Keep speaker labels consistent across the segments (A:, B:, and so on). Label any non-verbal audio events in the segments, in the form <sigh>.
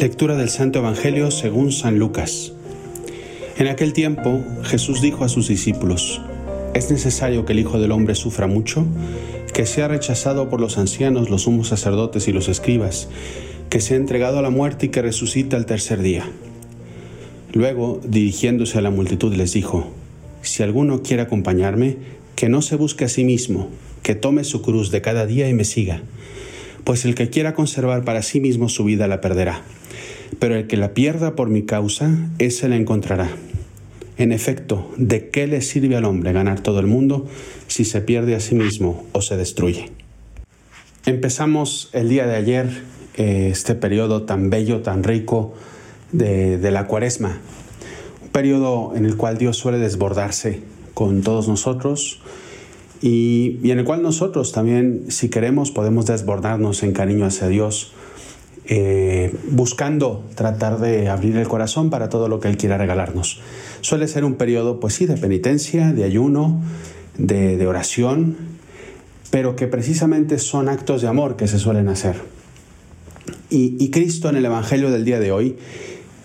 A: Lectura del Santo Evangelio según San Lucas. En aquel tiempo Jesús dijo a sus discípulos, es necesario que el Hijo del Hombre sufra mucho, que sea rechazado por los ancianos, los sumos sacerdotes y los escribas, que sea entregado a la muerte y que resucite al tercer día. Luego, dirigiéndose a la multitud, les dijo, si alguno quiere acompañarme, que no se busque a sí mismo, que tome su cruz de cada día y me siga, pues el que quiera conservar para sí mismo su vida la perderá pero el que la pierda por mi causa, ese la encontrará. En efecto, ¿de qué le sirve al hombre ganar todo el mundo si se pierde a sí mismo o se destruye? Empezamos el día de ayer eh, este periodo tan bello, tan rico de, la cuaresma, un periodo en el cual Dios suele desbordarse con todos nosotros y, y en el cual nosotros también, si queremos, podemos desbordarnos en cariño hacia Dios eh, buscando tratar de abrir el corazón para todo lo que Él quiera regalarnos. Suele ser un periodo, pues sí, de penitencia, de ayuno, de, oración, pero que precisamente son actos de amor que se suelen hacer. Y, Cristo en el Evangelio del día de hoy,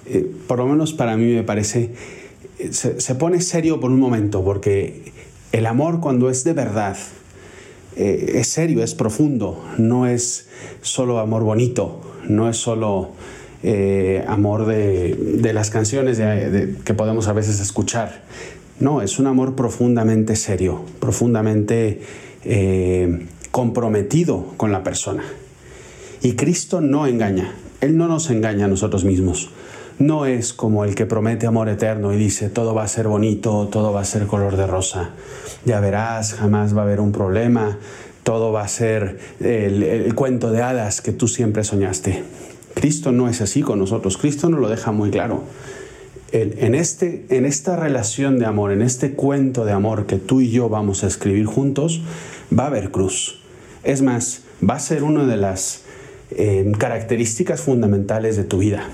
A: eh, por lo menos para mí me parece, eh, se, pone serio por un momento, porque el amor cuando es de verdad, es serio, es profundo, no es solo amor bonito, no es solo eh, amor de, las canciones que podemos a veces escuchar. No, es un amor profundamente serio, profundamente eh, comprometido con la persona. Y Cristo no engaña, Él no nos engaña a nosotros mismos. No es como el que promete amor eterno y dice todo va a ser bonito, todo va a ser color de rosa. Ya verás, jamás va a haber un problema, todo va a ser el, cuento de hadas que tú siempre soñaste. Cristo no es así con nosotros, Cristo nos lo deja muy claro. en, este, en esta relación de amor, en este cuento de amor que tú y yo vamos a escribir juntos, va a haber cruz. Es más, va a ser una de las eh, características fundamentales de tu vida.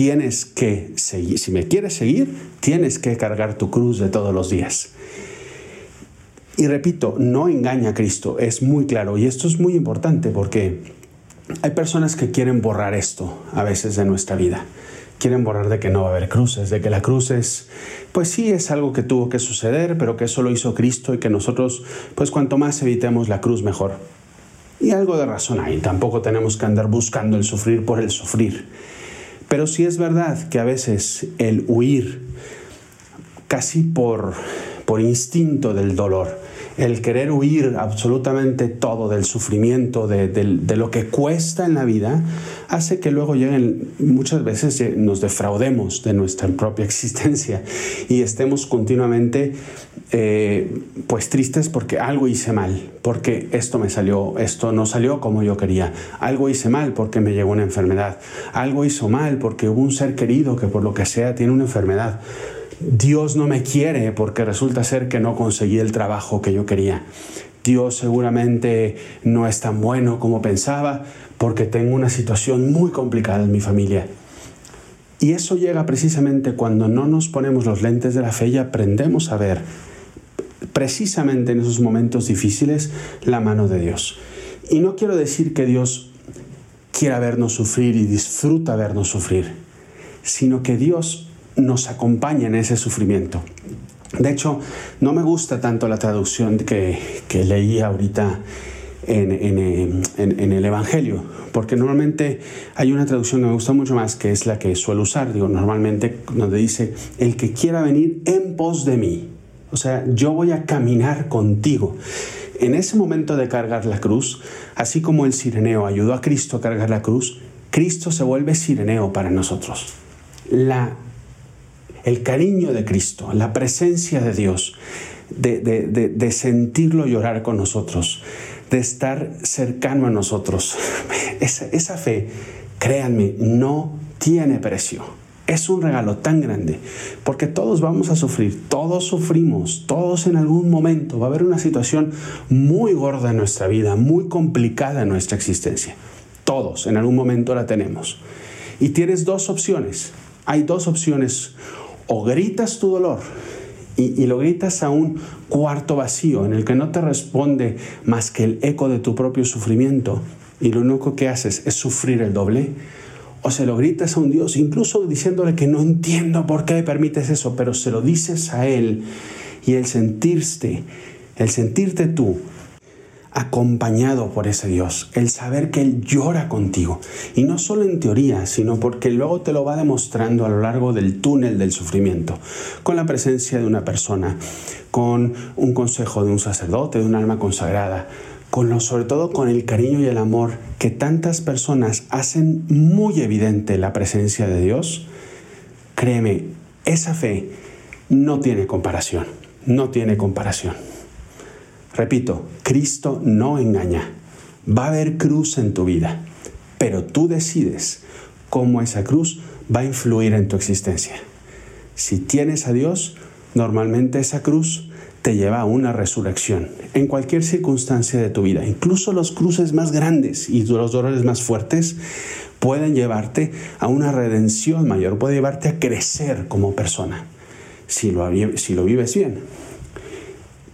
A: Tienes que seguir, si me quieres seguir, tienes que cargar tu cruz de todos los días. Y repito, no engaña a Cristo, es muy claro. Y esto es muy importante porque hay personas que quieren borrar esto a veces de nuestra vida. Quieren borrar de que no va a haber cruces, de que la cruz es, pues sí, es algo que tuvo que suceder, pero que eso lo hizo Cristo y que nosotros, pues cuanto más evitemos la cruz, mejor. Y algo de razón hay, tampoco tenemos que andar buscando el sufrir por el sufrir. Pero sí es verdad que a veces el huir, casi por, por instinto del dolor, el querer huir absolutamente todo del sufrimiento, de, lo que cuesta en la vida, hace que luego lleguen, muchas veces nos defraudemos de nuestra propia <laughs> existencia y estemos continuamente eh, pues tristes porque algo hice mal, porque esto me salió, esto no salió como yo quería, algo hice mal porque me llegó una enfermedad, algo hizo mal porque hubo un ser querido que por lo que sea tiene una enfermedad. Dios no me quiere porque resulta ser que no conseguí el trabajo que yo quería. Dios seguramente no es tan bueno como pensaba porque tengo una situación muy complicada en mi familia. Y eso llega precisamente cuando no nos ponemos los lentes de la fe y aprendemos a ver precisamente en esos momentos difíciles la mano de Dios. Y no quiero decir que Dios quiera vernos sufrir y disfruta vernos sufrir, sino que Dios nos acompaña en ese sufrimiento. De hecho, no me gusta tanto la traducción que, que leí ahorita en, en, el Evangelio, porque normalmente hay una traducción que me gusta mucho más, que es la que suelo usar, digo, normalmente donde dice, el que quiera venir en pos de mí, o sea, yo voy a caminar contigo. En ese momento de cargar la cruz, así como el sireneo ayudó a Cristo a cargar la cruz, Cristo se vuelve sireneo para nosotros. La el cariño de Cristo, la presencia de Dios, de, sentirlo llorar con nosotros, de estar cercano a nosotros. <laughs> Esa, esa fe, créanme, no tiene precio. Es un regalo tan grande, porque todos vamos a sufrir, todos sufrimos, todos en algún momento va a haber una situación muy gorda en nuestra vida, muy complicada en nuestra existencia. Todos en algún momento la tenemos. Y tienes dos opciones. Hay dos opciones o gritas tu dolor y, lo gritas a un cuarto vacío en el que no te responde más que el eco de tu propio sufrimiento y lo único que haces es sufrir el doble, o se lo gritas a un Dios, incluso diciéndole que no entiendo por qué permites eso, pero se lo dices a Él y el sentirte, el sentirte tú acompañado por ese Dios, el saber que Él llora contigo, y no solo en teoría, sino porque luego te lo va demostrando a lo largo del túnel del sufrimiento, con la presencia de una persona, con un consejo de un sacerdote, de un alma consagrada, con lo, sobre todo con el cariño y el amor que tantas personas hacen muy evidente la presencia de Dios, créeme, esa fe no tiene comparación, no tiene comparación. Repito, Cristo no engaña. Va a haber cruz en tu vida, pero tú decides cómo esa cruz va a influir en tu existencia. Si tienes a Dios, normalmente esa cruz te lleva a una resurrección en cualquier circunstancia de tu vida. Incluso los cruces más grandes y los dolores más fuertes pueden llevarte a una redención mayor, puede llevarte a crecer como persona, si lo, si lo vives bien.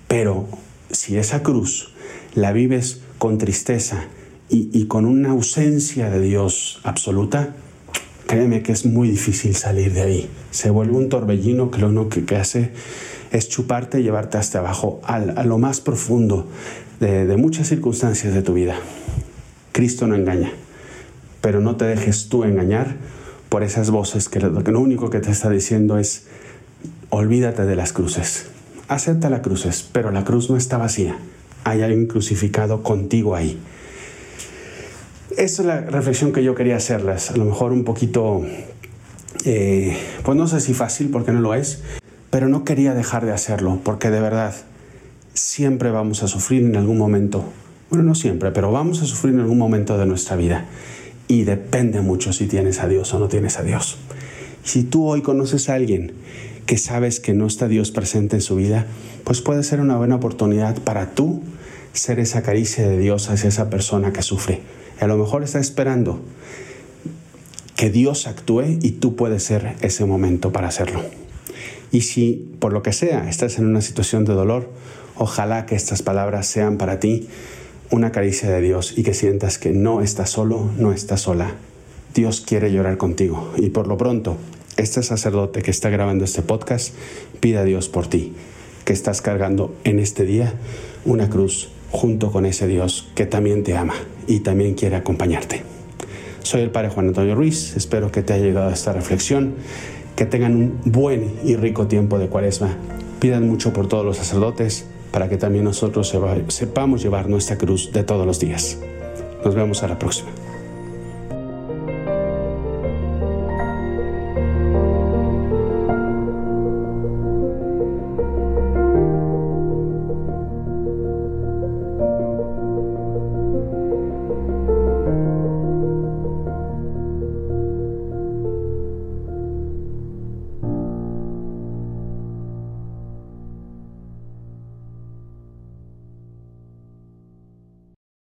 A: Pero si esa cruz la vives con tristeza y, con una ausencia de Dios absoluta, créeme que es muy difícil salir de ahí. Se vuelve un torbellino que lo único que, hace es chuparte y llevarte hasta abajo, a lo más profundo de, muchas circunstancias de tu vida. Cristo no engaña, pero no te dejes tú engañar por esas voces que lo, que lo único que te está diciendo es olvídate de las cruces acepta la cruz, pero la cruz no está vacía. Hay alguien crucificado contigo ahí. Esa es la reflexión que yo quería hacerles. A lo mejor un poquito, eh, pues no sé si fácil, porque no lo es, pero no quería dejar de hacerlo, porque de verdad siempre vamos a sufrir en algún momento. Bueno, no siempre, pero vamos a sufrir en algún momento de nuestra vida. Y depende mucho si tienes a Dios o no tienes a Dios. Si tú hoy conoces a alguien que sabes que no está Dios presente en su vida, pues puede ser una buena oportunidad para tú ser esa caricia de Dios hacia esa persona que sufre. a lo mejor está esperando que Dios actúe y tú puedes ser ese momento para hacerlo. Y si por lo que sea estás en una situación de dolor, ojalá que estas palabras sean para ti una caricia de Dios y que sientas que no estás solo, no estás sola. Dios quiere llorar contigo y por lo pronto este sacerdote que está grabando este podcast pide a Dios por ti, que estás cargando en este día una cruz junto con ese Dios que también te ama y también quiere acompañarte. Soy el Padre Juan Antonio Ruiz, espero que te haya llegado esta reflexión, que tengan un buen y rico tiempo de cuaresma, pidan mucho por todos los sacerdotes para que también nosotros sepamos llevar nuestra cruz de todos los días. Nos vemos a la próxima.